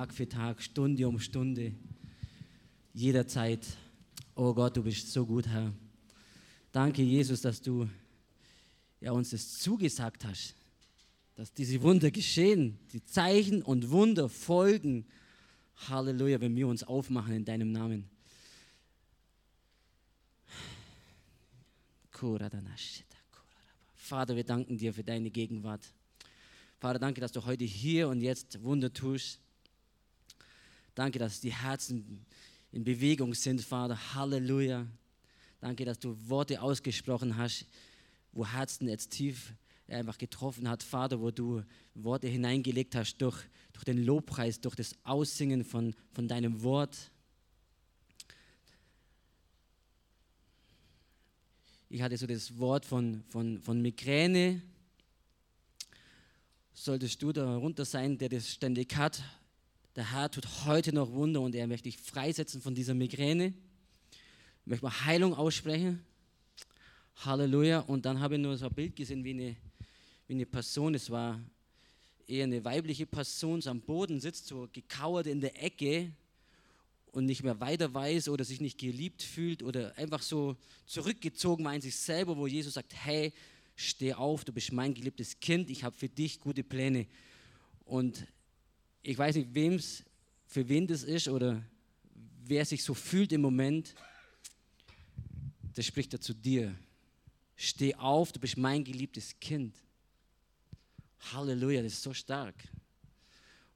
Tag für Tag, Stunde um Stunde, jederzeit. Oh Gott, du bist so gut, Herr. Danke, Jesus, dass du ja, uns das zugesagt hast, dass diese Wunder geschehen, die Zeichen und Wunder folgen. Halleluja, wenn wir uns aufmachen in deinem Namen. Vater, wir danken dir für deine Gegenwart. Vater, danke, dass du heute hier und jetzt Wunder tust. Danke, dass die Herzen in Bewegung sind, Vater. Halleluja. Danke, dass du Worte ausgesprochen hast, wo Herzen jetzt tief einfach getroffen hat, Vater, wo du Worte hineingelegt hast durch, durch den Lobpreis, durch das Aussingen von, von deinem Wort. Ich hatte so das Wort von, von, von Migräne. Solltest du darunter sein, der das ständig hat, der Herr tut heute noch Wunder und er möchte dich freisetzen von dieser Migräne. Ich möchte mal Heilung aussprechen. Halleluja. Und dann habe ich nur so ein Bild gesehen, wie eine, wie eine Person, es war eher eine weibliche Person, so am Boden sitzt, so gekauert in der Ecke und nicht mehr weiter weiß oder sich nicht geliebt fühlt oder einfach so zurückgezogen war in sich selber, wo Jesus sagt, hey, steh auf, du bist mein geliebtes Kind, ich habe für dich gute Pläne. Und ich weiß nicht, wem's, für wen das ist oder wer sich so fühlt im Moment, das spricht er zu dir. Steh auf, du bist mein geliebtes Kind. Halleluja, das ist so stark.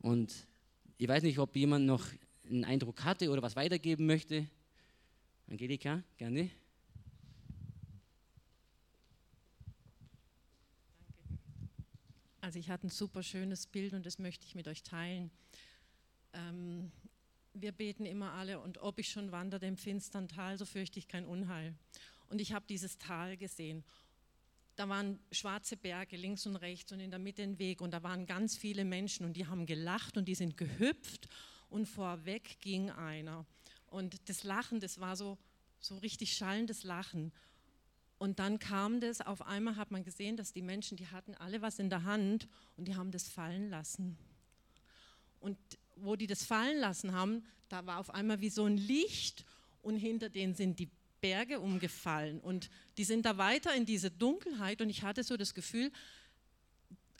Und ich weiß nicht, ob jemand noch einen Eindruck hatte oder was weitergeben möchte. Angelika, gerne. Also ich hatte ein super schönes Bild und das möchte ich mit euch teilen. Ähm, wir beten immer alle und ob ich schon wandere im finstern Tal, so fürchte ich kein Unheil. Und ich habe dieses Tal gesehen. Da waren schwarze Berge links und rechts und in der Mitte ein Weg und da waren ganz viele Menschen und die haben gelacht und die sind gehüpft und vorweg ging einer. Und das Lachen, das war so, so richtig schallendes Lachen. Und dann kam das, auf einmal hat man gesehen, dass die Menschen, die hatten alle was in der Hand und die haben das fallen lassen. Und wo die das fallen lassen haben, da war auf einmal wie so ein Licht und hinter denen sind die Berge umgefallen und die sind da weiter in diese Dunkelheit und ich hatte so das Gefühl,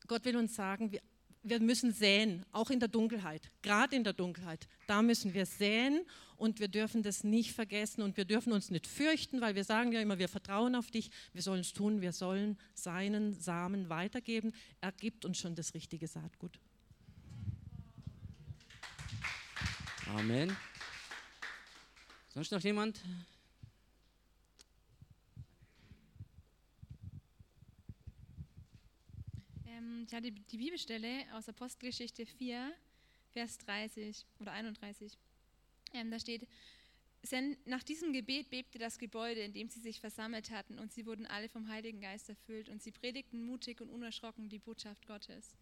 Gott will uns sagen, wir, wir müssen säen, auch in der Dunkelheit, gerade in der Dunkelheit. Da müssen wir säen und wir dürfen das nicht vergessen und wir dürfen uns nicht fürchten, weil wir sagen ja immer, wir vertrauen auf dich, wir sollen es tun, wir sollen seinen Samen weitergeben. Er gibt uns schon das richtige Saatgut. Amen. Sonst noch jemand? Ähm, ich hatte die Bibelstelle aus Apostelgeschichte 4, Vers 30 oder 31. Ähm, da steht, nach diesem Gebet bebte das Gebäude, in dem sie sich versammelt hatten, und sie wurden alle vom Heiligen Geist erfüllt und sie predigten mutig und unerschrocken die Botschaft Gottes.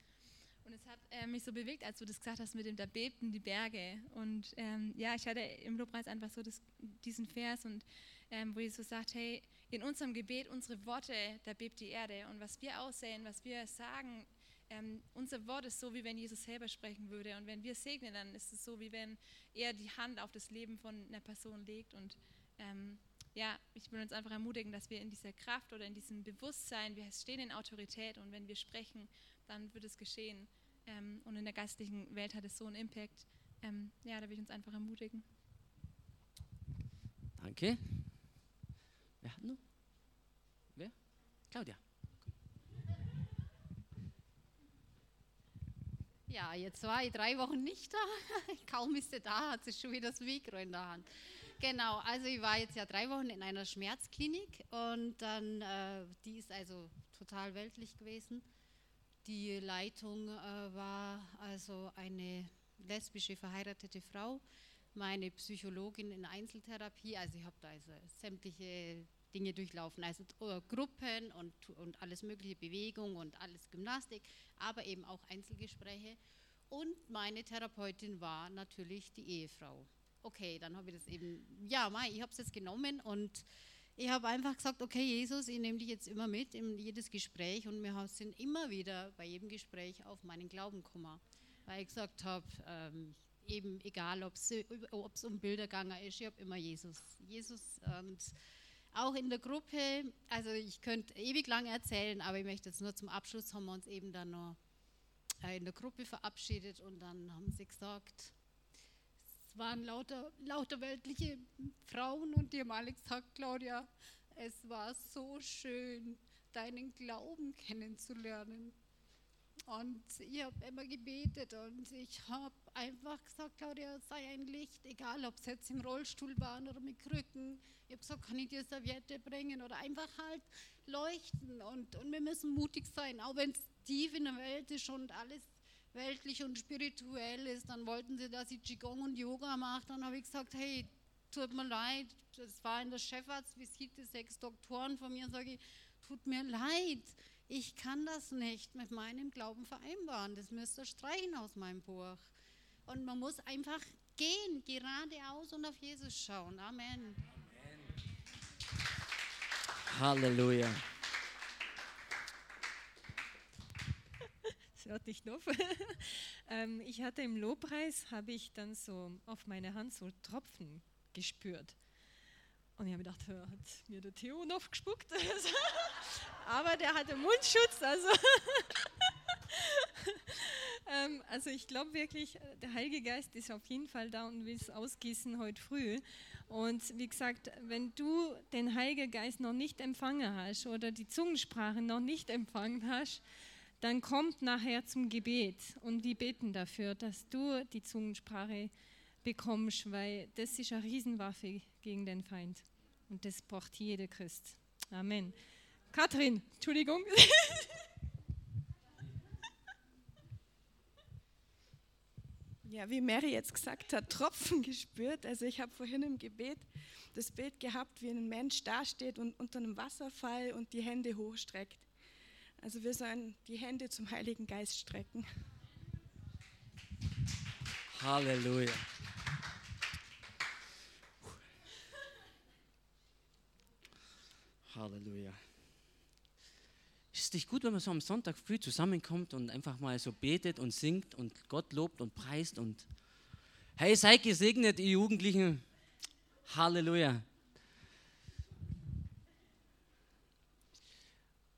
Und es hat äh, mich so bewegt, als du das gesagt hast mit dem, da bebten die Berge. Und ähm, ja, ich hatte im Lobpreis einfach so das, diesen Vers, und ähm, wo Jesus sagt, hey, in unserem Gebet, unsere Worte, da bebt die Erde. Und was wir aussehen, was wir sagen, ähm, unser Wort ist so, wie wenn Jesus selber sprechen würde. Und wenn wir segnen, dann ist es so, wie wenn er die Hand auf das Leben von einer Person legt. Und ähm, ja, ich will uns einfach ermutigen, dass wir in dieser Kraft oder in diesem Bewusstsein, wir stehen in Autorität und wenn wir sprechen, dann wird es geschehen. Ähm, und in der geistlichen Welt hat es so einen Impact. Ähm, ja, da will ich uns einfach ermutigen. Danke. Wer hat noch? Wer? Claudia. Ja, jetzt war ich drei Wochen nicht da. Kaum ist sie da, hat sie schon wieder das Mikro in der Hand. Genau, also ich war jetzt ja drei Wochen in einer Schmerzklinik und dann, äh, die ist also total weltlich gewesen. Die Leitung äh, war also eine lesbische verheiratete Frau, meine Psychologin in Einzeltherapie. Also ich habe da also sämtliche Dinge durchlaufen, also äh, Gruppen und, und alles mögliche, Bewegung und alles Gymnastik, aber eben auch Einzelgespräche. Und meine Therapeutin war natürlich die Ehefrau. Okay, dann habe ich das eben, ja, Mai, ich habe es jetzt genommen und ich habe einfach gesagt, okay, Jesus, ich nehme dich jetzt immer mit in jedes Gespräch und wir sind immer wieder bei jedem Gespräch auf meinen Glauben gekommen, weil ich gesagt habe, ähm, eben egal, ob es um Bilderganger ist, ich habe immer Jesus. Jesus und auch in der Gruppe, also ich könnte ewig lang erzählen, aber ich möchte jetzt nur zum Abschluss, haben wir uns eben dann noch äh, in der Gruppe verabschiedet und dann haben sie gesagt, es waren lauter, lauter weltliche Frauen und die haben alle gesagt, Claudia, es war so schön, deinen Glauben kennenzulernen. Und ich habe immer gebetet und ich habe einfach gesagt, Claudia, sei ein Licht, egal ob es jetzt im Rollstuhl waren oder mit Krücken. Ich habe gesagt, kann ich dir Serviette bringen oder einfach halt leuchten. Und, und wir müssen mutig sein, auch wenn es tief in der Welt ist und alles weltlich und spirituell ist. Dann wollten sie, dass ich Qigong und Yoga mache. Dann habe ich gesagt, hey, tut mir leid, das war in der Chefarztvisite, sechs Doktoren von mir, sage ich, tut mir leid ich kann das nicht mit meinem Glauben vereinbaren. Das müsst ihr streichen aus meinem Buch. Und man muss einfach gehen, geradeaus und auf Jesus schauen. Amen. Halleluja. Das hört nicht auf. Ähm, ich hatte im Lobpreis, habe ich dann so auf meine Hand so Tropfen gespürt. Und ich habe gedacht, hat mir der Theo noch gespuckt? Aber der hatte Mundschutz, also. ähm, also ich glaube wirklich, der Heilige Geist ist auf jeden Fall da und will es ausgießen heute früh. Und wie gesagt, wenn du den Heiligen Geist noch nicht empfangen hast oder die Zungensprache noch nicht empfangen hast, dann kommt nachher zum Gebet und wir beten dafür, dass du die Zungensprache bekommst, weil das ist eine Riesenwaffe gegen den Feind. Und das braucht jeder Christ. Amen. Katrin, Entschuldigung. Ja, wie Mary jetzt gesagt hat, Tropfen gespürt. Also ich habe vorhin im Gebet das Bild gehabt, wie ein Mensch dasteht und unter einem Wasserfall und die Hände hochstreckt. Also wir sollen die Hände zum Heiligen Geist strecken. Halleluja. Halleluja. Es gut, wenn man so am Sonntag früh zusammenkommt und einfach mal so betet und singt und Gott lobt und preist und hey, seid gesegnet, ihr Jugendlichen. Halleluja.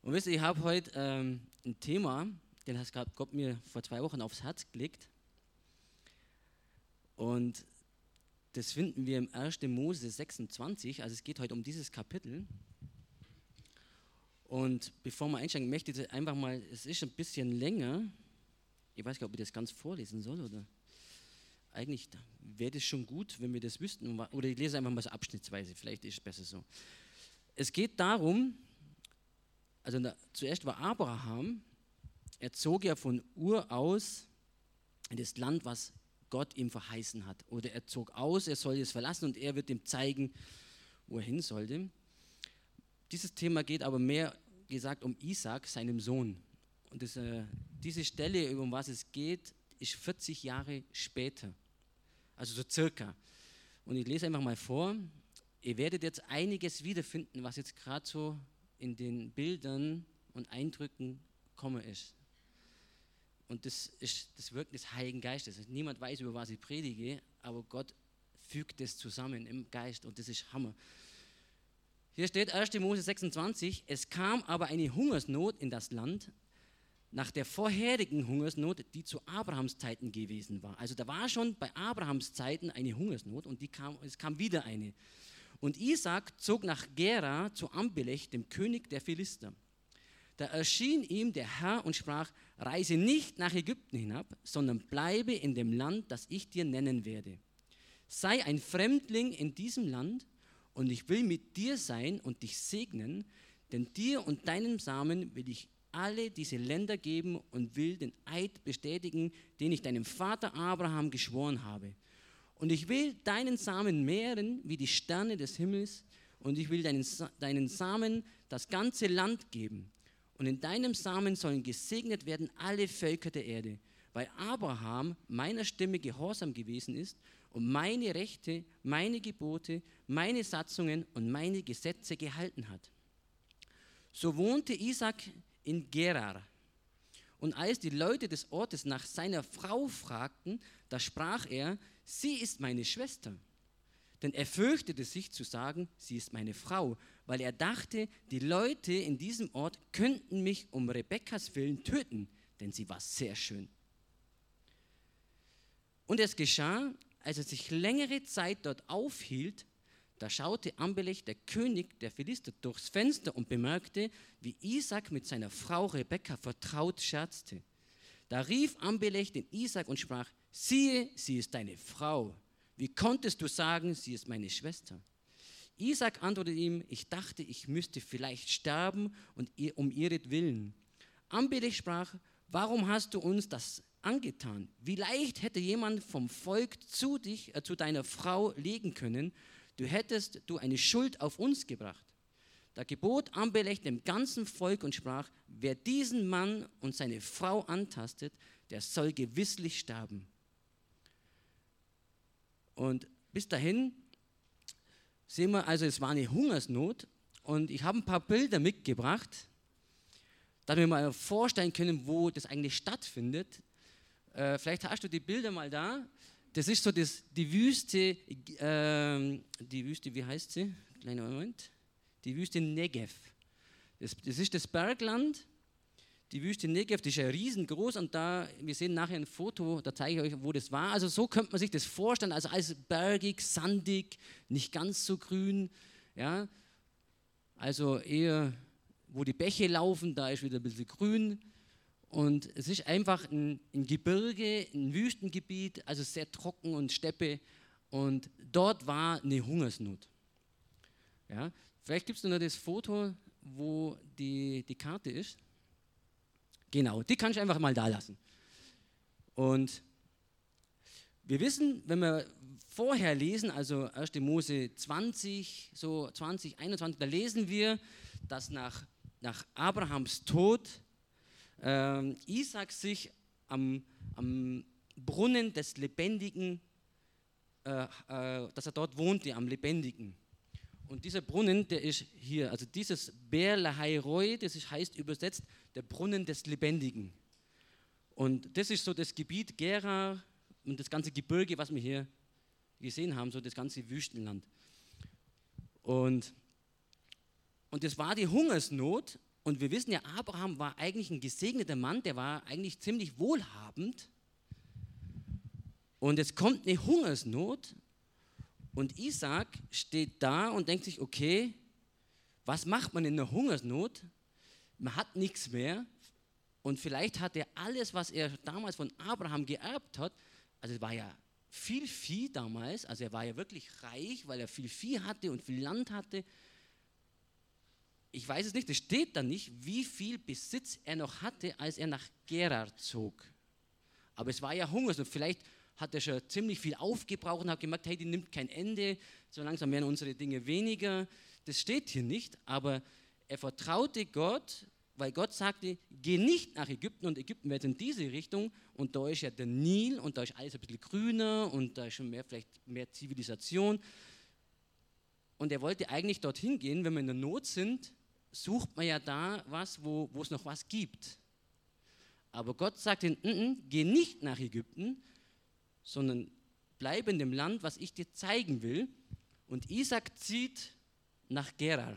Und wisst ihr, ich habe heute ähm, ein Thema, den hat Gott mir vor zwei Wochen aufs Herz gelegt. Und das finden wir im 1. Mose 26, also es geht heute um dieses Kapitel. Und bevor wir einsteigen, möchte ich einfach mal, es ist ein bisschen länger. Ich weiß gar nicht, ob ich das ganz vorlesen soll oder. Eigentlich wäre das schon gut, wenn wir das wüssten. Oder ich lese einfach mal so abschnittsweise, vielleicht ist es besser so. Es geht darum, also da, zuerst war Abraham, er zog ja von Ur aus in das Land, was Gott ihm verheißen hat. Oder er zog aus, er soll es verlassen und er wird ihm zeigen, wo er hin sollte. Dieses Thema geht aber mehr gesagt um Isaac, seinem Sohn. Und das, äh, diese Stelle, um was es geht, ist 40 Jahre später. Also so circa. Und ich lese einfach mal vor. Ihr werdet jetzt einiges wiederfinden, was jetzt gerade so in den Bildern und Eindrücken komme ist. Und das ist das Wirken des Heiligen Geistes. Niemand weiß, über was ich predige, aber Gott fügt es zusammen im Geist und das ist Hammer. Hier steht 1. Mose 26, es kam aber eine Hungersnot in das Land nach der vorherigen Hungersnot, die zu Abrahams Zeiten gewesen war. Also da war schon bei Abrahams Zeiten eine Hungersnot und kam, es kam wieder eine. Und Isaac zog nach Gera zu Ambelech, dem König der Philister. Da erschien ihm der Herr und sprach, reise nicht nach Ägypten hinab, sondern bleibe in dem Land, das ich dir nennen werde. Sei ein Fremdling in diesem Land und ich will mit dir sein und dich segnen, denn dir und deinem Samen will ich alle diese Länder geben und will den Eid bestätigen, den ich deinem Vater Abraham geschworen habe. Und ich will deinen Samen mehren wie die Sterne des Himmels und ich will deinen, deinen Samen das ganze Land geben. Und in deinem Samen sollen gesegnet werden alle Völker der Erde, weil Abraham meiner Stimme gehorsam gewesen ist und meine Rechte, meine Gebote, meine Satzungen und meine Gesetze gehalten hat. So wohnte Isaac in Gerar. Und als die Leute des Ortes nach seiner Frau fragten, da sprach er, sie ist meine Schwester. Denn er fürchtete sich zu sagen, sie ist meine Frau, weil er dachte, die Leute in diesem Ort könnten mich um Rebekkas Willen töten, denn sie war sehr schön. Und es geschah, als er sich längere Zeit dort aufhielt, da schaute Ambelech, der König der Philister, durchs Fenster und bemerkte, wie Isaac mit seiner Frau Rebekka vertraut scherzte. Da rief Ambelech den Isaac und sprach, siehe, sie ist deine Frau. Wie konntest du sagen, sie ist meine Schwester? Isaac antwortete ihm, ich dachte, ich müsste vielleicht sterben und ihr, um ihretwillen. Ambelech sprach, warum hast du uns das angetan? Wie leicht hätte jemand vom Volk zu dich, äh, zu deiner Frau legen können, du hättest du eine Schuld auf uns gebracht. Da gebot Ambelech dem ganzen Volk und sprach, wer diesen Mann und seine Frau antastet, der soll gewisslich sterben. Und bis dahin sehen wir also, es war eine Hungersnot und ich habe ein paar Bilder mitgebracht, damit wir mal vorstellen können, wo das eigentlich stattfindet. Äh, vielleicht hast du die Bilder mal da. Das ist so das, die Wüste, äh, die Wüste, wie heißt sie? Kleiner Moment. Die Wüste Negev. Das, das ist das Bergland die Wüste Negev, die ist ja riesengroß und da, wir sehen nachher ein Foto, da zeige ich euch, wo das war. Also so könnte man sich das vorstellen, also alles bergig, sandig, nicht ganz so grün, ja. Also eher, wo die Bäche laufen, da ist wieder ein bisschen grün. Und es ist einfach ein, ein Gebirge, ein Wüstengebiet, also sehr trocken und Steppe. Und dort war eine Hungersnot. Ja, vielleicht gibt es noch das Foto, wo die, die Karte ist. Genau, die kann ich einfach mal da lassen. Und wir wissen, wenn wir vorher lesen, also 1. Mose 20, so 20, 21, da lesen wir, dass nach, nach Abrahams Tod äh, Isaac sich am, am Brunnen des Lebendigen, äh, äh, dass er dort wohnte, am Lebendigen. Und dieser Brunnen, der ist hier, also dieses Ber Lahairoi, das ist, heißt übersetzt der Brunnen des Lebendigen. Und das ist so das Gebiet Gera und das ganze Gebirge, was wir hier gesehen haben, so das ganze Wüstenland. Und, und das war die Hungersnot. Und wir wissen ja, Abraham war eigentlich ein gesegneter Mann, der war eigentlich ziemlich wohlhabend. Und es kommt eine Hungersnot und Isaac steht da und denkt sich, okay, was macht man in einer Hungersnot? Man hat nichts mehr und vielleicht hat er alles, was er damals von Abraham geerbt hat, also es war ja viel Vieh damals, also er war ja wirklich reich, weil er viel Vieh hatte und viel Land hatte. Ich weiß es nicht, es steht da nicht, wie viel Besitz er noch hatte, als er nach Gerar zog. Aber es war ja Hungersnot. Vielleicht hat er schon ziemlich viel aufgebraucht und hat gemerkt, hey, die nimmt kein Ende, so langsam werden unsere Dinge weniger. Das steht hier nicht, aber er vertraute Gott, weil Gott sagte, geh nicht nach Ägypten und Ägypten wird in diese Richtung und da ist ja der Nil und da ist alles ein bisschen grüner und da ist schon mehr, vielleicht mehr Zivilisation. Und er wollte eigentlich dorthin gehen, wenn wir in der Not sind, sucht man ja da was, wo, es noch was gibt. Aber Gott sagte, N -n, geh nicht nach Ägypten, sondern bleib in dem Land, was ich dir zeigen will. Und Isaac zieht nach Gerar.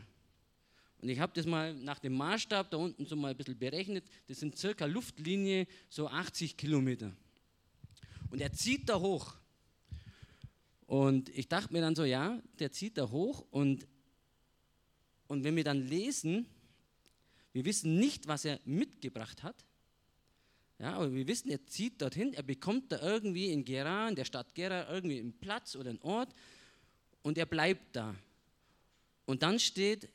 Und ich habe das mal nach dem Maßstab da unten so mal ein bisschen berechnet. Das sind circa Luftlinie so 80 Kilometer. Und er zieht da hoch. Und ich dachte mir dann so, ja, der zieht da hoch. Und, und wenn wir dann lesen, wir wissen nicht, was er mitgebracht hat. Ja, aber wir wissen, er zieht dorthin, er bekommt da irgendwie in Gera, in der Stadt Gera, irgendwie einen Platz oder einen Ort und er bleibt da. Und dann steht,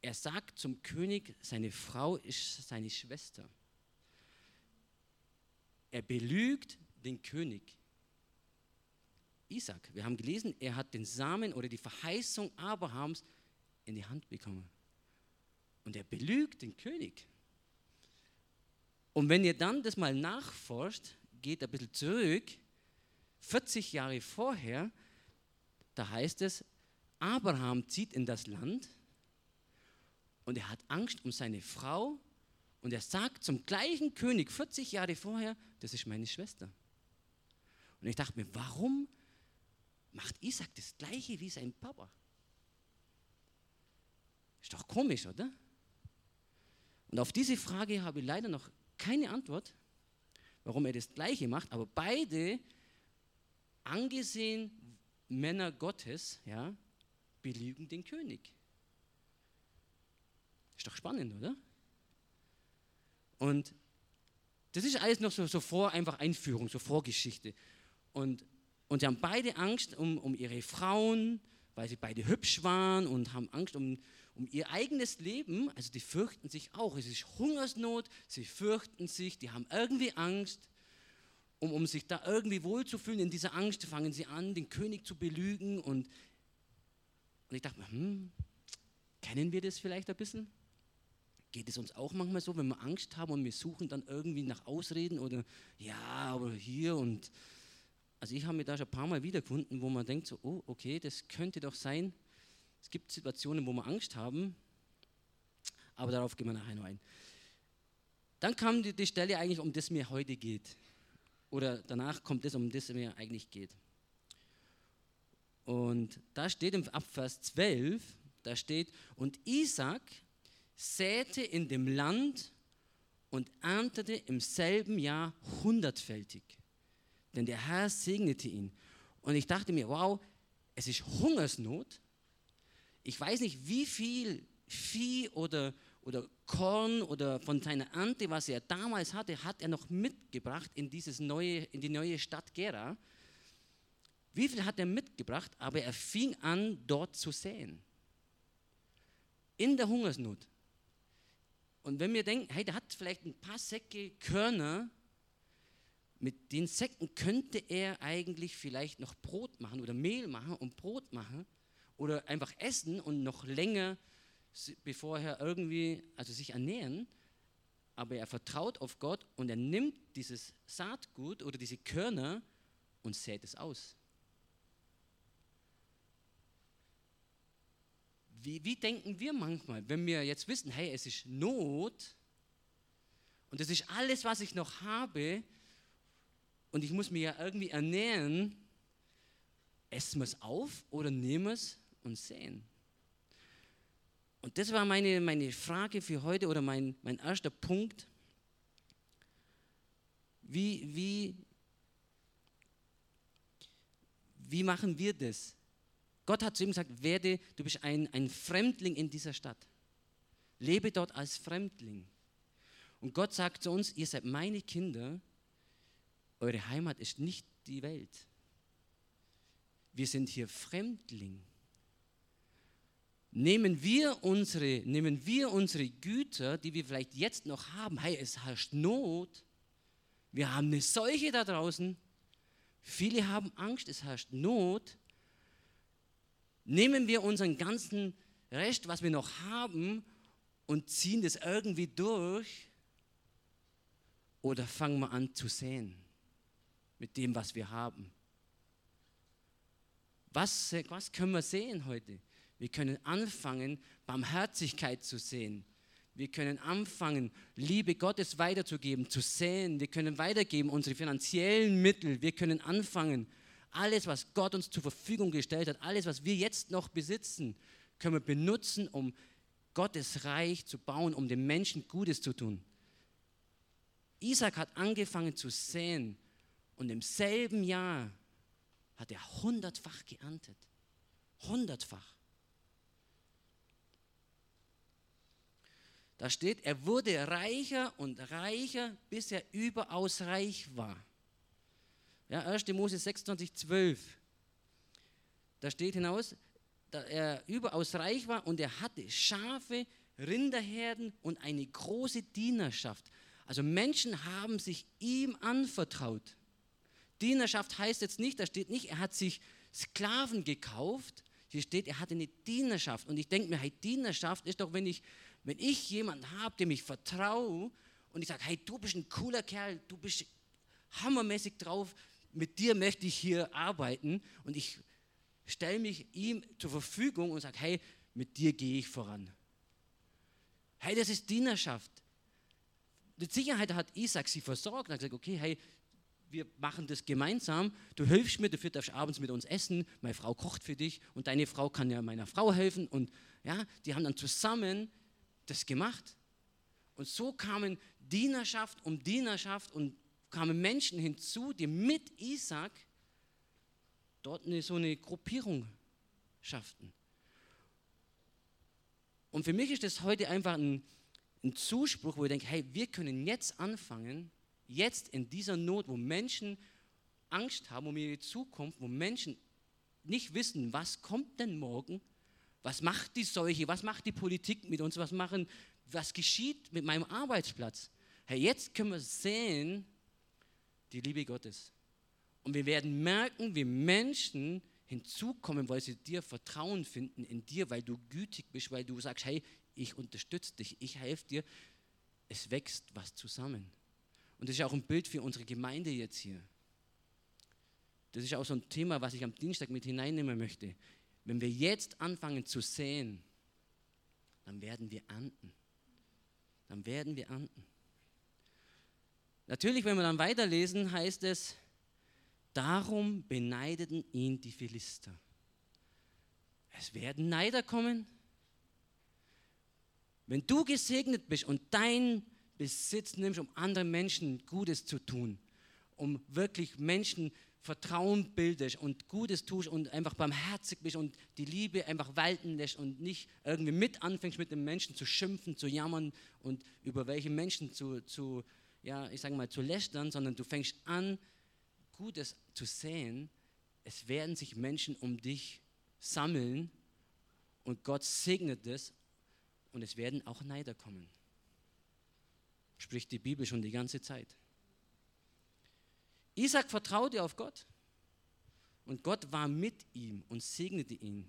er sagt zum König, seine Frau ist seine Schwester. Er belügt den König. Isaac, wir haben gelesen, er hat den Samen oder die Verheißung Abrahams in die Hand bekommen. Und er belügt den König. Und wenn ihr dann das mal nachforscht, geht ein bisschen zurück, 40 Jahre vorher, da heißt es, Abraham zieht in das Land und er hat Angst um seine Frau und er sagt zum gleichen König 40 Jahre vorher, das ist meine Schwester. Und ich dachte mir, warum macht Isaac das gleiche wie sein Papa? Ist doch komisch, oder? Und auf diese Frage habe ich leider noch keine Antwort, warum er das gleiche macht, aber beide angesehen Männer Gottes, ja, belügen den König. Ist doch spannend, oder? Und das ist alles noch so, so vor, einfach Einführung, so Vorgeschichte. Und, und sie haben beide Angst um, um ihre Frauen, weil sie beide hübsch waren und haben Angst um, um ihr eigenes Leben. Also die fürchten sich auch. Es ist Hungersnot, sie fürchten sich, die haben irgendwie Angst. Um, um sich da irgendwie wohlzufühlen in dieser Angst, fangen sie an, den König zu belügen. Und, und ich dachte mir, hm, kennen wir das vielleicht ein bisschen? Geht es uns auch manchmal so, wenn wir Angst haben und wir suchen dann irgendwie nach Ausreden oder ja, aber hier und also ich habe mich da schon ein paar Mal wiedergefunden, wo man denkt so, oh, okay, das könnte doch sein. Es gibt Situationen, wo wir Angst haben, aber darauf gehen wir nachher noch ein. Dann kam die, die Stelle eigentlich, um das mir heute geht. Oder danach kommt es, um das mir eigentlich geht. Und da steht im Abvers 12, da steht, und Isaac säte in dem Land und erntete im selben Jahr hundertfältig. Denn der Herr segnete ihn. Und ich dachte mir, wow, es ist Hungersnot. Ich weiß nicht, wie viel Vieh oder, oder Korn oder von seiner Ernte, was er damals hatte, hat er noch mitgebracht in, dieses neue, in die neue Stadt Gera. Wie viel hat er mitgebracht? Aber er fing an, dort zu säen. In der Hungersnot. Und wenn wir denken, hey, der hat vielleicht ein paar Säcke Körner, mit den Säcken könnte er eigentlich vielleicht noch Brot machen oder Mehl machen und Brot machen oder einfach essen und noch länger, bevor er irgendwie, also sich ernähren. Aber er vertraut auf Gott und er nimmt dieses Saatgut oder diese Körner und sät es aus. Wie, wie denken wir manchmal, wenn wir jetzt wissen, hey, es ist Not und es ist alles, was ich noch habe und ich muss mich ja irgendwie ernähren, essen wir es auf oder nehmen wir es und sehen? Und das war meine, meine Frage für heute oder mein, mein erster Punkt. Wie, wie, wie machen wir das? Gott hat zu ihm gesagt, werde, du bist ein, ein Fremdling in dieser Stadt. Lebe dort als Fremdling. Und Gott sagt zu uns, ihr seid meine Kinder, eure Heimat ist nicht die Welt. Wir sind hier Fremdling. Nehmen wir unsere, nehmen wir unsere Güter, die wir vielleicht jetzt noch haben, hey, es herrscht Not, wir haben eine Seuche da draußen, viele haben Angst, es herrscht Not, Nehmen wir unseren ganzen Rest, was wir noch haben, und ziehen das irgendwie durch? Oder fangen wir an zu säen mit dem, was wir haben? Was, was können wir sehen heute? Wir können anfangen, Barmherzigkeit zu sehen. Wir können anfangen, Liebe Gottes weiterzugeben, zu säen. Wir können weitergeben unsere finanziellen Mittel. Wir können anfangen, alles, was Gott uns zur Verfügung gestellt hat, alles, was wir jetzt noch besitzen, können wir benutzen, um Gottes Reich zu bauen, um den Menschen Gutes zu tun. Isaac hat angefangen zu säen und im selben Jahr hat er hundertfach geerntet. Hundertfach. Da steht, er wurde reicher und reicher, bis er überaus reich war. Ja, 1. Mose 26, 12. Da steht hinaus, da er überaus reich war und er hatte Schafe, Rinderherden und eine große Dienerschaft. Also Menschen haben sich ihm anvertraut. Dienerschaft heißt jetzt nicht, da steht nicht, er hat sich Sklaven gekauft. Hier steht, er hatte eine Dienerschaft. Und ich denke mir, hey, Dienerschaft ist doch, wenn ich, wenn ich jemanden habe, dem ich vertraue und ich sage, hey, du bist ein cooler Kerl, du bist hammermäßig drauf, mit dir möchte ich hier arbeiten und ich stelle mich ihm zur Verfügung und sage, hey, mit dir gehe ich voran. Hey, das ist Dienerschaft. mit Sicherheit hat Isaac sie versorgt und hat gesagt, okay, hey, wir machen das gemeinsam. Du hilfst mir, du darfst abends mit uns essen. Meine Frau kocht für dich und deine Frau kann ja meiner Frau helfen. Und ja, die haben dann zusammen das gemacht. Und so kamen Dienerschaft um Dienerschaft und kamen Menschen hinzu, die mit Isaac dort eine, so eine Gruppierung schafften. Und für mich ist das heute einfach ein, ein Zuspruch, wo ich denke, hey, wir können jetzt anfangen, jetzt in dieser Not, wo Menschen Angst haben um ihre Zukunft, wo Menschen nicht wissen, was kommt denn morgen, was macht die Seuche, was macht die Politik mit uns, was, machen, was geschieht mit meinem Arbeitsplatz. Hey, jetzt können wir sehen, die Liebe Gottes. Und wir werden merken, wie Menschen hinzukommen, weil sie dir Vertrauen finden in dir, weil du gütig bist, weil du sagst, hey, ich unterstütze dich, ich helfe dir. Es wächst was zusammen. Und das ist auch ein Bild für unsere Gemeinde jetzt hier. Das ist auch so ein Thema, was ich am Dienstag mit hineinnehmen möchte. Wenn wir jetzt anfangen zu säen, dann werden wir ernten. Dann werden wir ernten. Natürlich, wenn wir dann weiterlesen, heißt es, darum beneideten ihn die Philister. Es werden Neider kommen. Wenn du gesegnet bist und dein Besitz nimmst, um anderen Menschen Gutes zu tun, um wirklich Menschen Vertrauen bildest und Gutes tust und einfach barmherzig bist und die Liebe einfach walten lässt und nicht irgendwie mit anfängst, mit den Menschen zu schimpfen, zu jammern und über welche Menschen zu, zu ja, ich sage mal, zu lästern, sondern du fängst an, Gutes zu sehen. Es werden sich Menschen um dich sammeln und Gott segnet es und es werden auch Neider kommen spricht die Bibel schon die ganze Zeit. Isaac vertraute auf Gott und Gott war mit ihm und segnete ihn.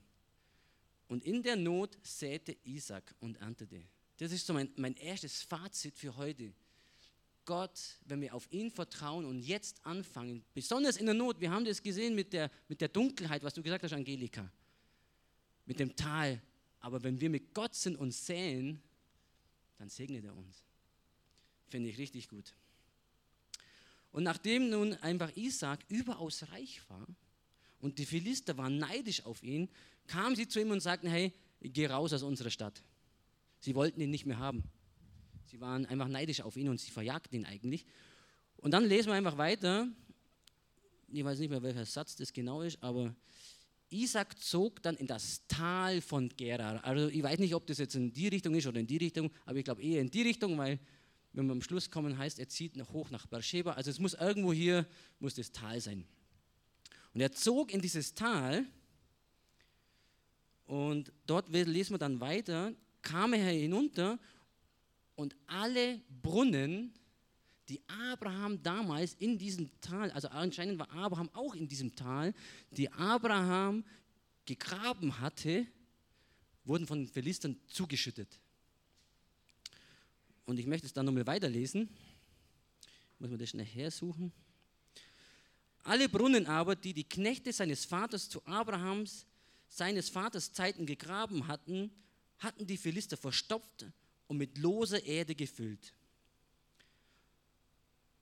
Und in der Not säte Isaac und erntete. Das ist so mein, mein erstes Fazit für heute. Gott, wenn wir auf ihn vertrauen und jetzt anfangen, besonders in der Not, wir haben das gesehen mit der, mit der Dunkelheit, was du gesagt hast, Angelika, mit dem Tal. Aber wenn wir mit Gott sind und säen, dann segnet er uns. Finde ich richtig gut. Und nachdem nun einfach Isaac überaus reich war und die Philister waren neidisch auf ihn, kamen sie zu ihm und sagten, hey, geh raus aus unserer Stadt. Sie wollten ihn nicht mehr haben. Sie waren einfach neidisch auf ihn und sie verjagten ihn eigentlich. Und dann lesen wir einfach weiter. Ich weiß nicht mehr, welcher Satz das genau ist, aber Isaac zog dann in das Tal von Gerar. Also ich weiß nicht, ob das jetzt in die Richtung ist oder in die Richtung, aber ich glaube eher in die Richtung, weil wenn wir am Schluss kommen, heißt, er zieht noch hoch nach Beersheba. Also es muss irgendwo hier, muss das Tal sein. Und er zog in dieses Tal und dort lesen wir dann weiter, kam er hinunter und alle Brunnen, die Abraham damals in diesem Tal, also anscheinend war Abraham auch in diesem Tal, die Abraham gegraben hatte, wurden von den Philistern zugeschüttet. Und ich möchte es dann nochmal weiterlesen. Muss man das schnell hersuchen. Alle Brunnen aber, die die Knechte seines Vaters zu Abrahams, seines Vaters Zeiten gegraben hatten, hatten die Philister verstopft und mit loser Erde gefüllt.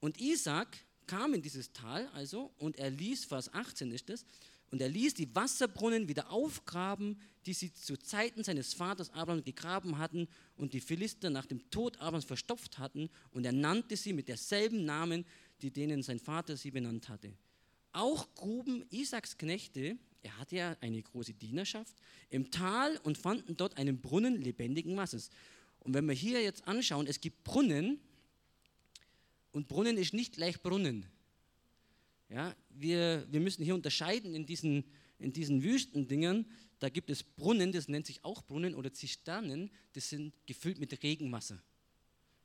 Und Isaac kam in dieses Tal also und er ließ, Vers 18 ist es, und er ließ die Wasserbrunnen wieder aufgraben, die sie zu Zeiten seines Vaters Abraham gegraben hatten und die Philister nach dem Tod Abrahams verstopft hatten. Und er nannte sie mit derselben Namen, die denen sein Vater sie benannt hatte. Auch gruben Isaaks Knechte, er hatte ja eine große Dienerschaft, im Tal und fanden dort einen Brunnen lebendigen Wassers. Und wenn wir hier jetzt anschauen, es gibt Brunnen und Brunnen ist nicht gleich Brunnen. Ja, wir, wir müssen hier unterscheiden in diesen, in diesen Wüstendingern. Da gibt es Brunnen, das nennt sich auch Brunnen oder Zisternen, das sind gefüllt mit Regenwasser.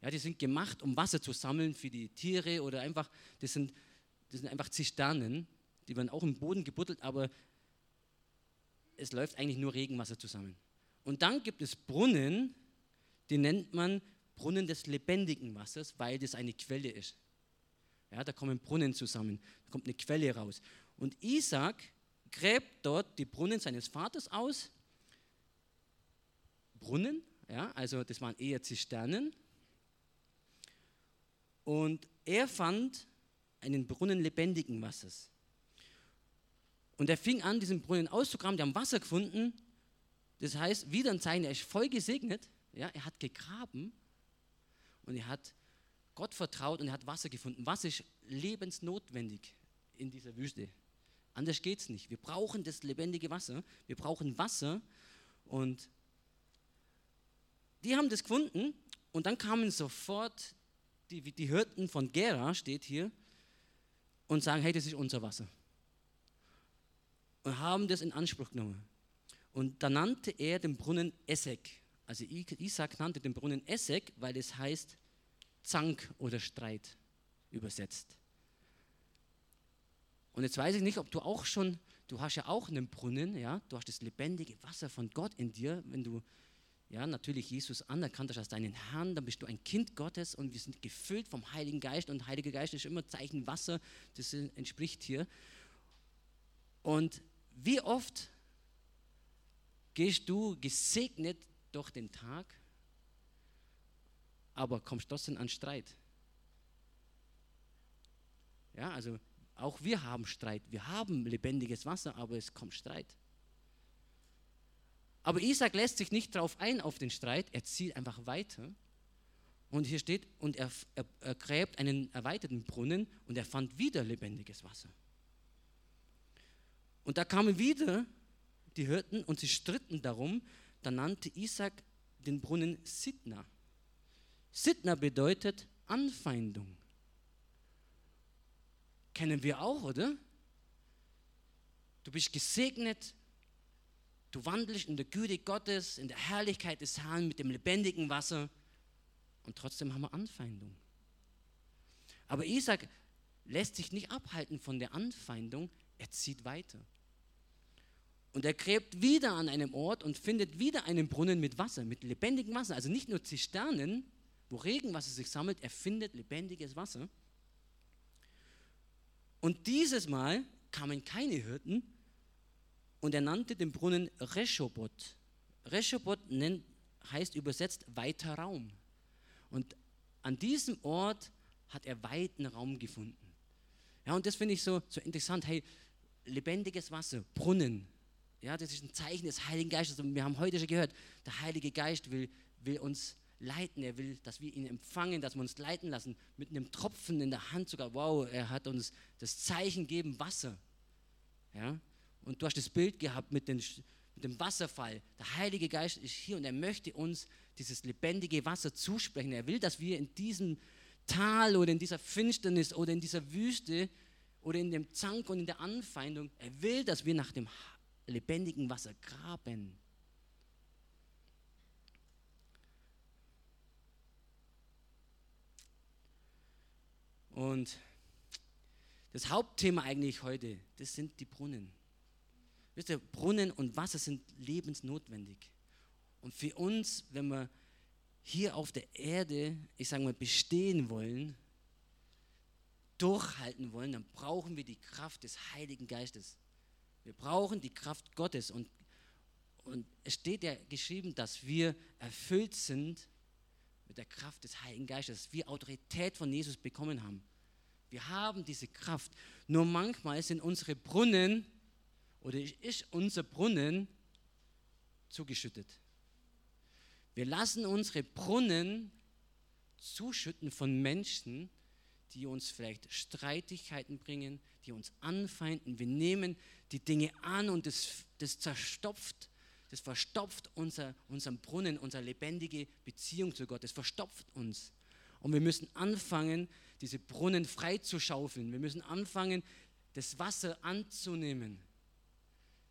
Ja, die sind gemacht, um Wasser zu sammeln für die Tiere oder einfach, das sind, das sind einfach Zisternen, die werden auch im Boden gebuddelt, aber es läuft eigentlich nur Regenwasser zusammen. Und dann gibt es Brunnen, die nennt man Brunnen des lebendigen Wassers, weil das eine Quelle ist. Ja, da kommen Brunnen zusammen, da kommt eine Quelle raus. Und Isaac gräbt dort die Brunnen seines Vaters aus. Brunnen, ja, also das waren eher Zisternen. Und er fand einen Brunnen lebendigen Wassers. Und er fing an, diesen Brunnen auszugraben, die haben Wasser gefunden. Das heißt, wieder ein Zeichen, er ist voll gesegnet. Ja, er hat gegraben und er hat Gott vertraut und er hat Wasser gefunden. Wasser ist lebensnotwendig in dieser Wüste. Anders geht es nicht. Wir brauchen das lebendige Wasser. Wir brauchen Wasser. Und die haben das gefunden und dann kamen sofort die, die Hirten von Gera, steht hier, und sagen, hey, das ist unser Wasser. Und haben das in Anspruch genommen. Und da nannte er den Brunnen Essek. Also Isaac nannte den Brunnen Essek, weil es heißt Zank oder Streit übersetzt. Und jetzt weiß ich nicht, ob du auch schon, du hast ja auch einen Brunnen, ja, du hast das lebendige Wasser von Gott in dir, wenn du ja, natürlich Jesus anerkannt hast als deinen Herrn, dann bist du ein Kind Gottes und wir sind gefüllt vom Heiligen Geist und Heiliger Geist ist immer Zeichen Wasser, das entspricht hier. Und wie oft gehst du gesegnet durch den Tag, aber kommst trotzdem an Streit? Ja, also auch wir haben Streit. Wir haben lebendiges Wasser, aber es kommt Streit. Aber Isaac lässt sich nicht darauf ein, auf den Streit. Er zieht einfach weiter. Und hier steht, und er, er, er gräbt einen erweiterten Brunnen und er fand wieder lebendiges Wasser. Und da kamen wieder die Hirten und sie stritten darum. Da nannte Isaac den Brunnen Sidna. Sidna bedeutet Anfeindung. Kennen wir auch, oder? Du bist gesegnet, du wandelst in der Güte Gottes, in der Herrlichkeit des Herrn mit dem lebendigen Wasser und trotzdem haben wir Anfeindung. Aber Isaac lässt sich nicht abhalten von der Anfeindung, er zieht weiter. Und er gräbt wieder an einem Ort und findet wieder einen Brunnen mit Wasser, mit lebendigem Wasser. Also nicht nur Zisternen, wo Regenwasser sich sammelt, er findet lebendiges Wasser. Und dieses Mal kamen keine Hirten und er nannte den Brunnen. Reschobot nennt, heißt übersetzt weiter Raum. Und an diesem Ort hat er weiten Raum gefunden. Ja, und das finde ich so, so interessant. Hey, lebendiges Wasser, Brunnen. Ja, das ist ein Zeichen des Heiligen Geistes. Und wir haben heute schon gehört, der Heilige Geist will, will uns leiten. Er will, dass wir ihn empfangen, dass wir uns leiten lassen. Mit einem Tropfen in der Hand sogar. Wow, er hat uns das Zeichen gegeben, Wasser. Ja? Und du hast das Bild gehabt mit, den, mit dem Wasserfall. Der Heilige Geist ist hier und er möchte uns dieses lebendige Wasser zusprechen. Er will, dass wir in diesem Tal oder in dieser Finsternis oder in dieser Wüste oder in dem Zank und in der Anfeindung, er will, dass wir nach dem lebendigen Wasser graben. Und das Hauptthema eigentlich heute, das sind die Brunnen. Wisst ihr, Brunnen und Wasser sind lebensnotwendig. Und für uns, wenn wir hier auf der Erde, ich sage mal, bestehen wollen, durchhalten wollen, dann brauchen wir die Kraft des Heiligen Geistes. Wir brauchen die Kraft Gottes. Und, und es steht ja geschrieben, dass wir erfüllt sind mit der Kraft des Heiligen Geistes, dass wir Autorität von Jesus bekommen haben. Wir haben diese Kraft. Nur manchmal sind unsere Brunnen oder ist unser Brunnen zugeschüttet. Wir lassen unsere Brunnen zuschütten von Menschen, die uns vielleicht Streitigkeiten bringen, die uns anfeinden. Wir nehmen die Dinge an und das, das zerstopft, das verstopft unser, unseren Brunnen, unsere lebendige Beziehung zu Gott. Das verstopft uns. Und wir müssen anfangen, diese Brunnen freizuschaufeln. Wir müssen anfangen, das Wasser anzunehmen.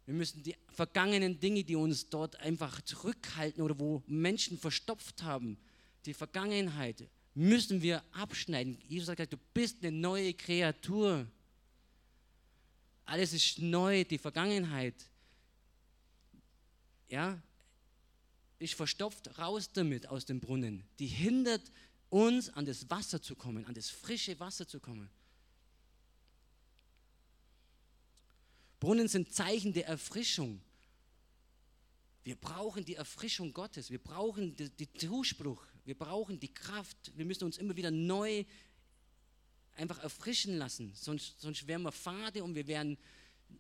Wir müssen die vergangenen Dinge, die uns dort einfach zurückhalten oder wo Menschen verstopft haben, die Vergangenheit, müssen wir abschneiden. Jesus hat gesagt, du bist eine neue Kreatur. Alles ist neu, die Vergangenheit. Ja, ist verstopft, raus damit aus dem Brunnen. Die hindert uns, an das Wasser zu kommen, an das frische Wasser zu kommen. Brunnen sind Zeichen der Erfrischung. Wir brauchen die Erfrischung Gottes. Wir brauchen den Zuspruch. Wir brauchen die Kraft. Wir müssen uns immer wieder neu einfach erfrischen lassen. Sonst, sonst wären wir fade und wir wären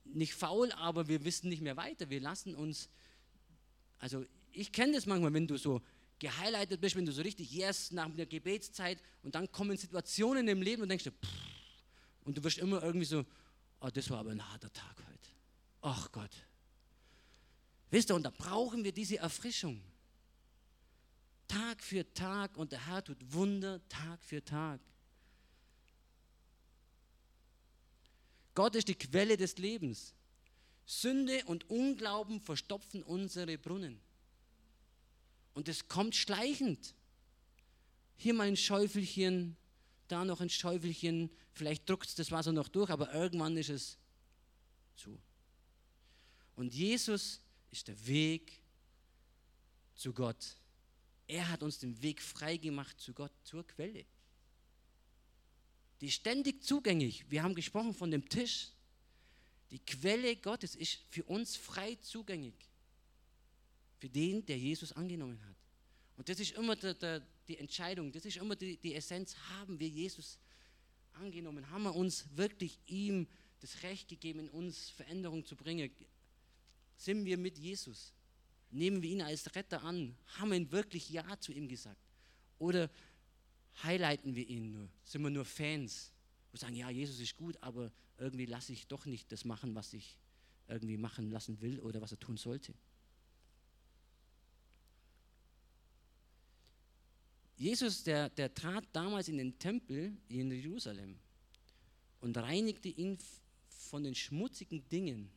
nicht faul, aber wir wissen nicht mehr weiter. Wir lassen uns, also ich kenne das manchmal, wenn du so gehighlightet bist, wenn du so richtig yes nach der Gebetszeit und dann kommen Situationen im Leben und denkst du, und du wirst immer irgendwie so, oh, das war aber ein harter Tag heute. Ach Gott. Wisst ihr, und da brauchen wir diese Erfrischung. Tag für Tag und der Herr tut Wunder Tag für Tag. Gott ist die Quelle des Lebens. Sünde und Unglauben verstopfen unsere Brunnen. Und es kommt schleichend. Hier mal ein Schäufelchen, da noch ein Schäufelchen, vielleicht druckt es das Wasser noch durch, aber irgendwann ist es zu. Und Jesus ist der Weg zu Gott. Er hat uns den Weg freigemacht zu Gott, zur Quelle. Die ist ständig zugänglich. Wir haben gesprochen von dem Tisch. Die Quelle Gottes ist für uns frei zugänglich. Für den, der Jesus angenommen hat. Und das ist immer der, der, die Entscheidung, das ist immer die, die Essenz. Haben wir Jesus angenommen? Haben wir uns wirklich ihm das Recht gegeben, in uns Veränderung zu bringen? Sind wir mit Jesus? Nehmen wir ihn als Retter an? Haben wir wirklich Ja zu ihm gesagt? Oder highlighten wir ihn nur? Sind wir nur Fans? Wir sagen, ja, Jesus ist gut, aber irgendwie lasse ich doch nicht das machen, was ich irgendwie machen lassen will oder was er tun sollte. Jesus, der, der trat damals in den Tempel in Jerusalem und reinigte ihn von den schmutzigen Dingen.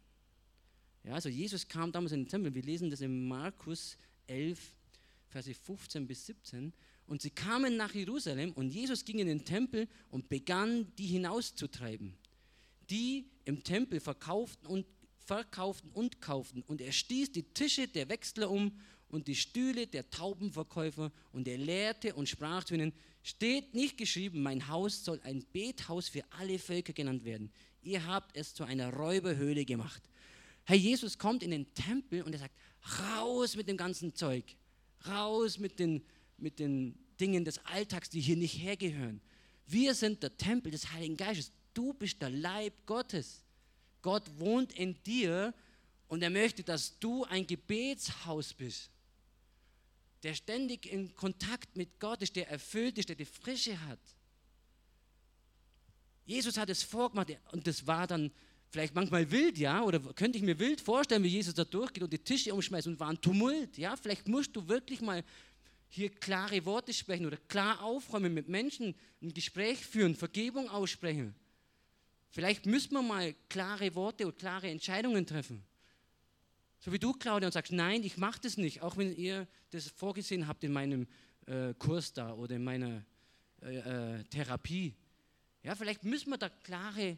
Ja, also Jesus kam damals in den Tempel, wir lesen das in Markus 11, Verse 15 bis 17. Und sie kamen nach Jerusalem und Jesus ging in den Tempel und begann, die hinauszutreiben. Die im Tempel verkauften und, verkauften und kauften. Und er stieß die Tische der Wechsler um und die Stühle der Taubenverkäufer und er lehrte und sprach zu ihnen, steht nicht geschrieben, mein Haus soll ein Bethaus für alle Völker genannt werden. Ihr habt es zu einer Räuberhöhle gemacht. Herr Jesus kommt in den Tempel und er sagt, raus mit dem ganzen Zeug, raus mit den, mit den Dingen des Alltags, die hier nicht hergehören. Wir sind der Tempel des Heiligen Geistes. Du bist der Leib Gottes. Gott wohnt in dir und er möchte, dass du ein Gebetshaus bist der ständig in Kontakt mit Gott ist, der erfüllt ist, der die Frische hat. Jesus hat es vorgemacht und das war dann vielleicht manchmal wild, ja, oder könnte ich mir wild vorstellen, wie Jesus da durchgeht und die Tische umschmeißt und war ein Tumult, ja. Vielleicht musst du wirklich mal hier klare Worte sprechen oder klar aufräumen mit Menschen, ein Gespräch führen, Vergebung aussprechen. Vielleicht müssen wir mal klare Worte und klare Entscheidungen treffen. So wie du, Claudia, und sagst, nein, ich mache das nicht, auch wenn ihr das vorgesehen habt in meinem äh, Kurs da oder in meiner äh, äh, Therapie. Ja, vielleicht müssen wir da klare,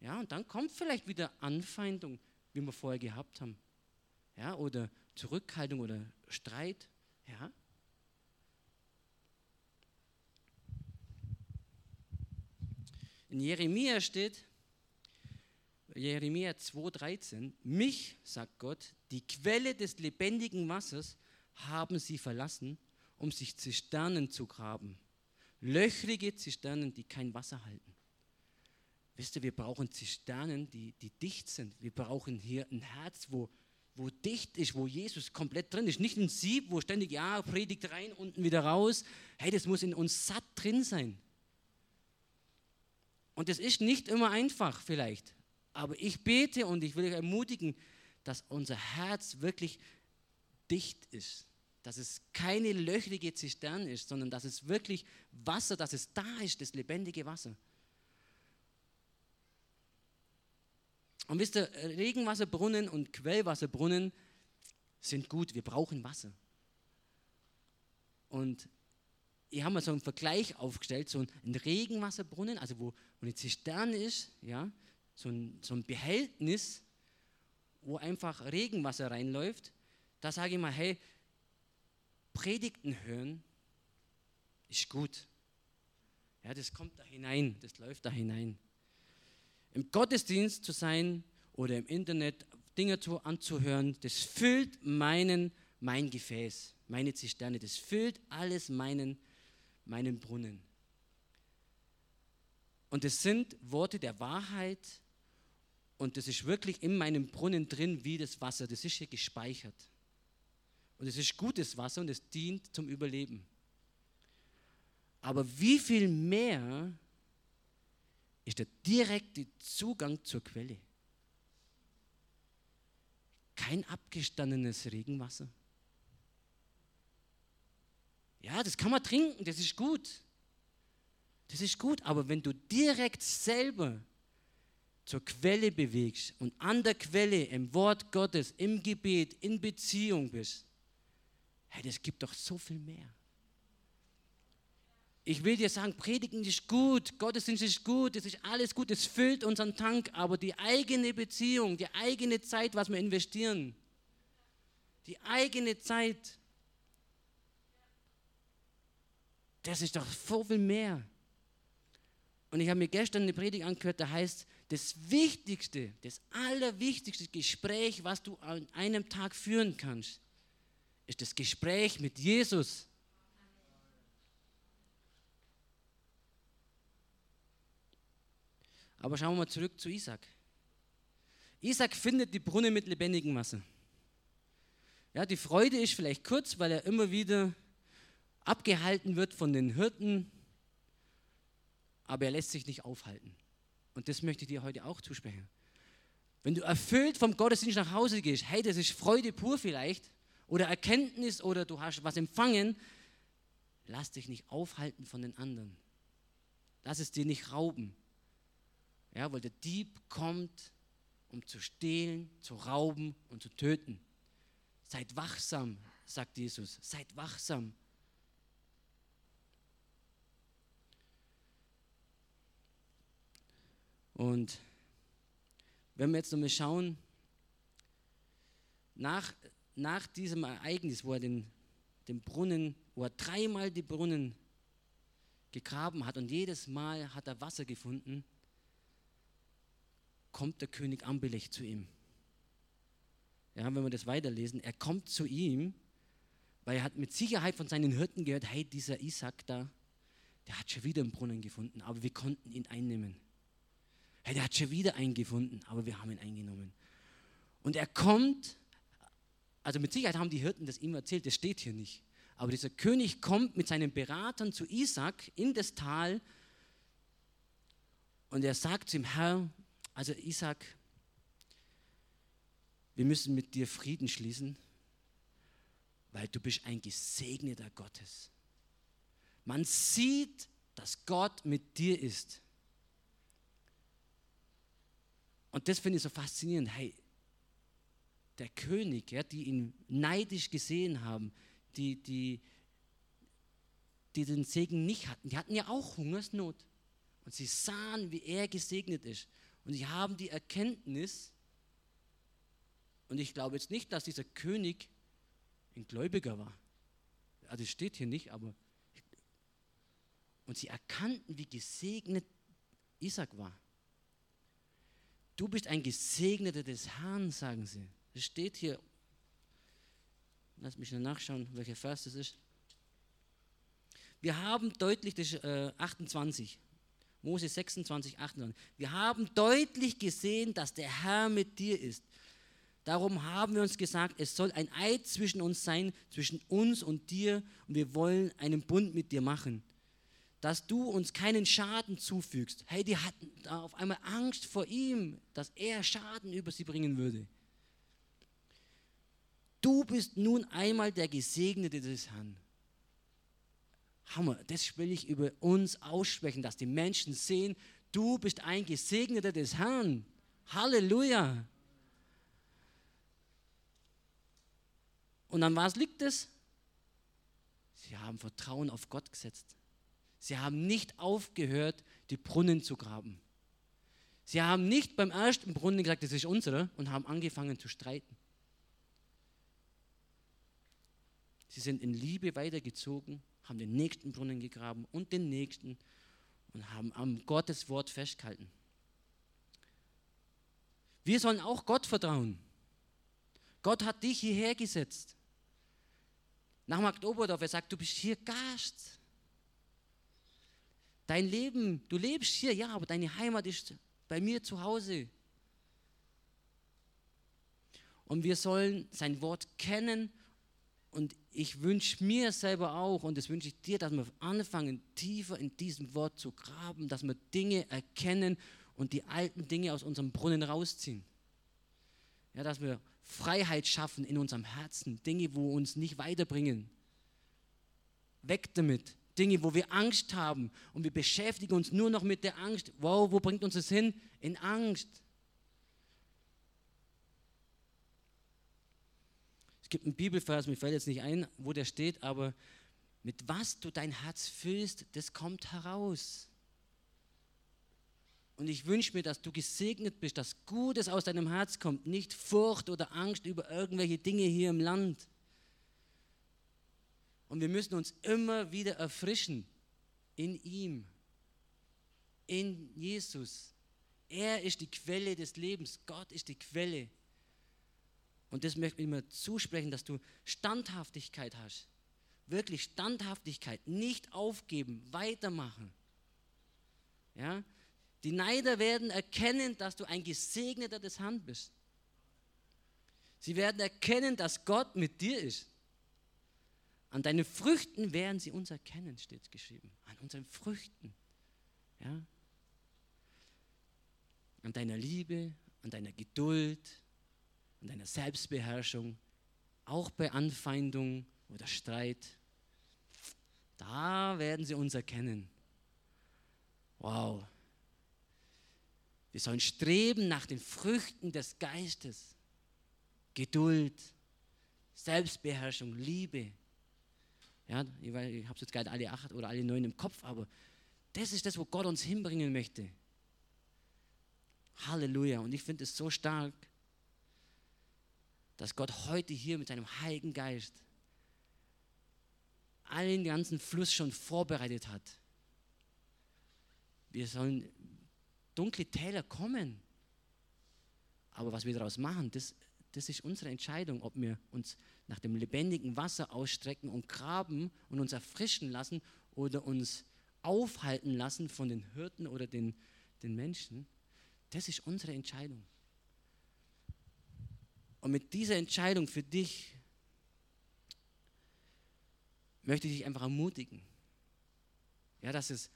ja, und dann kommt vielleicht wieder Anfeindung, wie wir vorher gehabt haben. Ja, oder Zurückhaltung oder Streit. Ja. In Jeremia steht, Jeremia 2,13, mich, sagt Gott, die Quelle des lebendigen Wassers haben sie verlassen, um sich Zisternen zu graben. Löchrige Zisternen, die kein Wasser halten. Wisst ihr, wir brauchen Zisternen, die, die dicht sind. Wir brauchen hier ein Herz, wo, wo dicht ist, wo Jesus komplett drin ist. Nicht ein Sieb, wo ständig, ja, predigt rein, unten wieder raus. Hey, das muss in uns satt drin sein. Und das ist nicht immer einfach vielleicht. Aber ich bete und ich will euch ermutigen, dass unser Herz wirklich dicht ist. Dass es keine löchrige Zisterne ist, sondern dass es wirklich Wasser, dass es da ist, das lebendige Wasser. Und wisst ihr, Regenwasserbrunnen und Quellwasserbrunnen sind gut, wir brauchen Wasser. Und ich habe mal so einen Vergleich aufgestellt, so ein Regenwasserbrunnen, also wo, wo eine Zisterne ist, ja, so ein, so ein Behältnis, wo einfach Regenwasser reinläuft, da sage ich mal, hey, Predigten hören ist gut. Ja, das kommt da hinein, das läuft da hinein. Im Gottesdienst zu sein oder im Internet Dinge zu, anzuhören, das füllt meinen, mein Gefäß, meine Zisterne, das füllt alles meinen, meinen Brunnen. Und es sind Worte der Wahrheit. Und das ist wirklich in meinem Brunnen drin wie das Wasser. Das ist hier gespeichert. Und es ist gutes Wasser und es dient zum Überleben. Aber wie viel mehr ist der direkte Zugang zur Quelle? Kein abgestandenes Regenwasser. Ja, das kann man trinken, das ist gut. Das ist gut, aber wenn du direkt selber zur Quelle bewegst und an der Quelle im Wort Gottes, im Gebet, in Beziehung bist, hey, das gibt doch so viel mehr. Ich will dir sagen, Predigen ist gut, Gottesdienst ist gut, das ist alles gut, es füllt unseren Tank, aber die eigene Beziehung, die eigene Zeit, was wir investieren, die eigene Zeit, das ist doch so viel mehr. Und ich habe mir gestern eine Predigt angehört, da heißt, das wichtigste, das allerwichtigste Gespräch, was du an einem Tag führen kannst, ist das Gespräch mit Jesus. Aber schauen wir mal zurück zu Isaac. Isaac findet die Brunnen mit lebendigem Wasser. Ja, die Freude ist vielleicht kurz, weil er immer wieder abgehalten wird von den Hirten, aber er lässt sich nicht aufhalten. Und das möchte ich dir heute auch zusprechen. Wenn du erfüllt vom Gottesdienst nach Hause gehst, hey, das ist Freude pur vielleicht, oder Erkenntnis, oder du hast was empfangen, lass dich nicht aufhalten von den anderen. Lass es dir nicht rauben. Ja, weil der Dieb kommt, um zu stehlen, zu rauben und zu töten. Seid wachsam, sagt Jesus. Seid wachsam. Und wenn wir jetzt nochmal schauen, nach, nach diesem Ereignis, wo er den, den Brunnen, wo er dreimal die Brunnen gegraben hat und jedes Mal hat er Wasser gefunden, kommt der König Ambelech zu ihm. Ja, wenn wir das weiterlesen, er kommt zu ihm, weil er hat mit Sicherheit von seinen Hirten gehört, hey, dieser Isaac da, der hat schon wieder einen Brunnen gefunden, aber wir konnten ihn einnehmen. Hey, der hat schon wieder einen gefunden, aber wir haben ihn eingenommen. Und er kommt, also mit Sicherheit haben die Hirten das ihm erzählt, das steht hier nicht. Aber dieser König kommt mit seinen Beratern zu Isaac in das Tal und er sagt zu ihm, Herr, also Isaac, wir müssen mit dir Frieden schließen, weil du bist ein gesegneter Gottes. Man sieht, dass Gott mit dir ist. Und das finde ich so faszinierend. Hey, der König, ja, die ihn neidisch gesehen haben, die, die, die den Segen nicht hatten, die hatten ja auch Hungersnot. Und sie sahen, wie er gesegnet ist. Und sie haben die Erkenntnis, und ich glaube jetzt nicht, dass dieser König ein Gläubiger war. Also steht hier nicht, aber. Und sie erkannten, wie gesegnet Isaac war. Du bist ein Gesegneter des Herrn, sagen sie. Das steht hier. Lass mich nachschauen, welcher Vers das ist. Wir haben deutlich, das ist, äh, 28, Mose 26, 28. Wir haben deutlich gesehen, dass der Herr mit dir ist. Darum haben wir uns gesagt, es soll ein Eid zwischen uns sein, zwischen uns und dir, und wir wollen einen Bund mit dir machen, dass du uns keinen Schaden zufügst. Hey, die hatten auf einmal Angst vor ihm, dass er Schaden über sie bringen würde. Du bist nun einmal der Gesegnete des Herrn. Hammer, das will ich über uns aussprechen, dass die Menschen sehen, du bist ein Gesegneter des Herrn. Halleluja. Und an was liegt es? Sie haben Vertrauen auf Gott gesetzt. Sie haben nicht aufgehört, die Brunnen zu graben. Sie haben nicht beim ersten Brunnen gesagt, das ist unsere, und haben angefangen zu streiten. Sie sind in Liebe weitergezogen haben den nächsten Brunnen gegraben und den nächsten und haben am Gottes Wort festgehalten. Wir sollen auch Gott vertrauen. Gott hat dich hierher gesetzt. Nach Markt Oberdorf, er sagt, du bist hier Gast. Dein Leben, du lebst hier, ja, aber deine Heimat ist bei mir zu Hause. Und wir sollen sein Wort kennen. Und ich wünsche mir selber auch, und das wünsche ich dir, dass wir anfangen, tiefer in diesem Wort zu graben, dass wir Dinge erkennen und die alten Dinge aus unserem Brunnen rausziehen. Ja, dass wir Freiheit schaffen in unserem Herzen, Dinge, wo uns nicht weiterbringen. Weg damit. Dinge, wo wir Angst haben und wir beschäftigen uns nur noch mit der Angst. Wow, wo bringt uns das hin? In Angst. Es gibt einen Bibelvers, mir fällt jetzt nicht ein, wo der steht, aber mit was du dein Herz füllst, das kommt heraus. Und ich wünsche mir, dass du gesegnet bist, dass Gutes aus deinem Herz kommt, nicht Furcht oder Angst über irgendwelche Dinge hier im Land. Und wir müssen uns immer wieder erfrischen in ihm, in Jesus. Er ist die Quelle des Lebens. Gott ist die Quelle. Und das möchte ich mir zusprechen, dass du Standhaftigkeit hast. Wirklich Standhaftigkeit. Nicht aufgeben, weitermachen. Ja? Die Neider werden erkennen, dass du ein Gesegneter des Herrn bist. Sie werden erkennen, dass Gott mit dir ist. An deinen Früchten werden sie uns erkennen, steht geschrieben. An unseren Früchten. Ja? An deiner Liebe, an deiner Geduld, an deiner Selbstbeherrschung, auch bei Anfeindung oder Streit. Da werden sie uns erkennen. Wow. Wir sollen streben nach den Früchten des Geistes. Geduld, Selbstbeherrschung, Liebe. Ja, ich, habe jetzt gerade alle acht oder alle neun im Kopf, aber das ist das, wo Gott uns hinbringen möchte. Halleluja. Und ich finde es so stark, dass Gott heute hier mit seinem Heiligen Geist allen ganzen Fluss schon vorbereitet hat. Wir sollen dunkle Täler kommen. Aber was wir daraus machen, das, das ist unsere Entscheidung, ob wir uns nach dem lebendigen Wasser ausstrecken und graben und uns erfrischen lassen oder uns aufhalten lassen von den Hirten oder den, den Menschen. Das ist unsere Entscheidung. Und mit dieser Entscheidung für dich möchte ich dich einfach ermutigen. Ja, dass es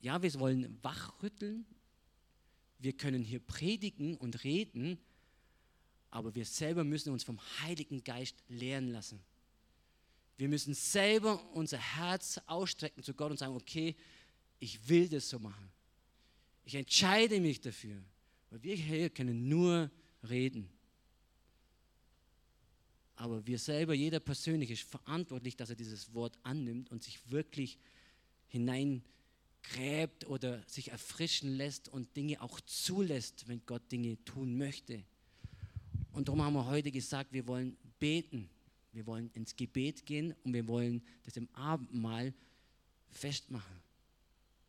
ja, wir wollen wachrütteln, wir können hier predigen und reden, aber wir selber müssen uns vom Heiligen Geist lehren lassen. Wir müssen selber unser Herz ausstrecken zu Gott und sagen, okay, ich will das so machen. Ich entscheide mich dafür. Weil wir hier können nur reden. Aber wir selber, jeder persönlich ist verantwortlich, dass er dieses Wort annimmt und sich wirklich hinein gräbt oder sich erfrischen lässt und Dinge auch zulässt, wenn Gott Dinge tun möchte. Und darum haben wir heute gesagt, wir wollen beten. Wir wollen ins Gebet gehen und wir wollen das im Abendmahl festmachen.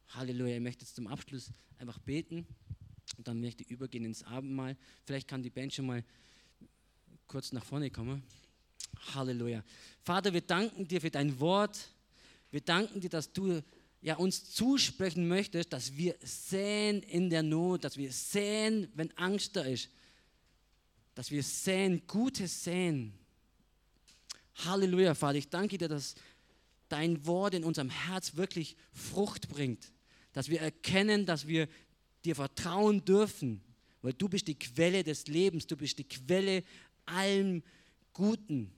Halleluja. Ich möchte jetzt zum Abschluss einfach beten und dann möchte ich übergehen ins Abendmahl. Vielleicht kann die Band schon mal kurz nach vorne kommen. Halleluja. Vater, wir danken dir für dein Wort. Wir danken dir, dass du ja, uns zusprechen möchtest, dass wir sehen in der Not, dass wir sehen, wenn Angst da ist, dass wir sehen, Gutes sehen. Halleluja, Vater, ich danke dir, dass dein Wort in unserem Herz wirklich Frucht bringt, dass wir erkennen, dass wir dir vertrauen dürfen, weil du bist die Quelle des Lebens, du bist die Quelle allem Guten.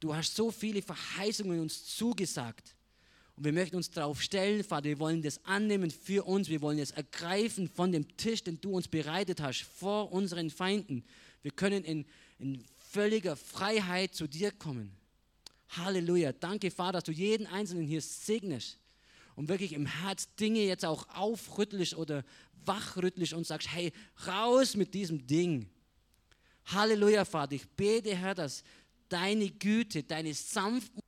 Du hast so viele Verheißungen uns zugesagt. Und wir möchten uns darauf stellen, Vater, wir wollen das annehmen für uns, wir wollen es ergreifen von dem Tisch, den du uns bereitet hast, vor unseren Feinden. Wir können in, in völliger Freiheit zu dir kommen. Halleluja. Danke, Vater, dass du jeden Einzelnen hier segnest und wirklich im Herz Dinge jetzt auch aufrüttelst oder wachrüttelst und sagst, hey, raus mit diesem Ding. Halleluja, Vater. Ich bete, Herr, dass deine Güte, deine sanften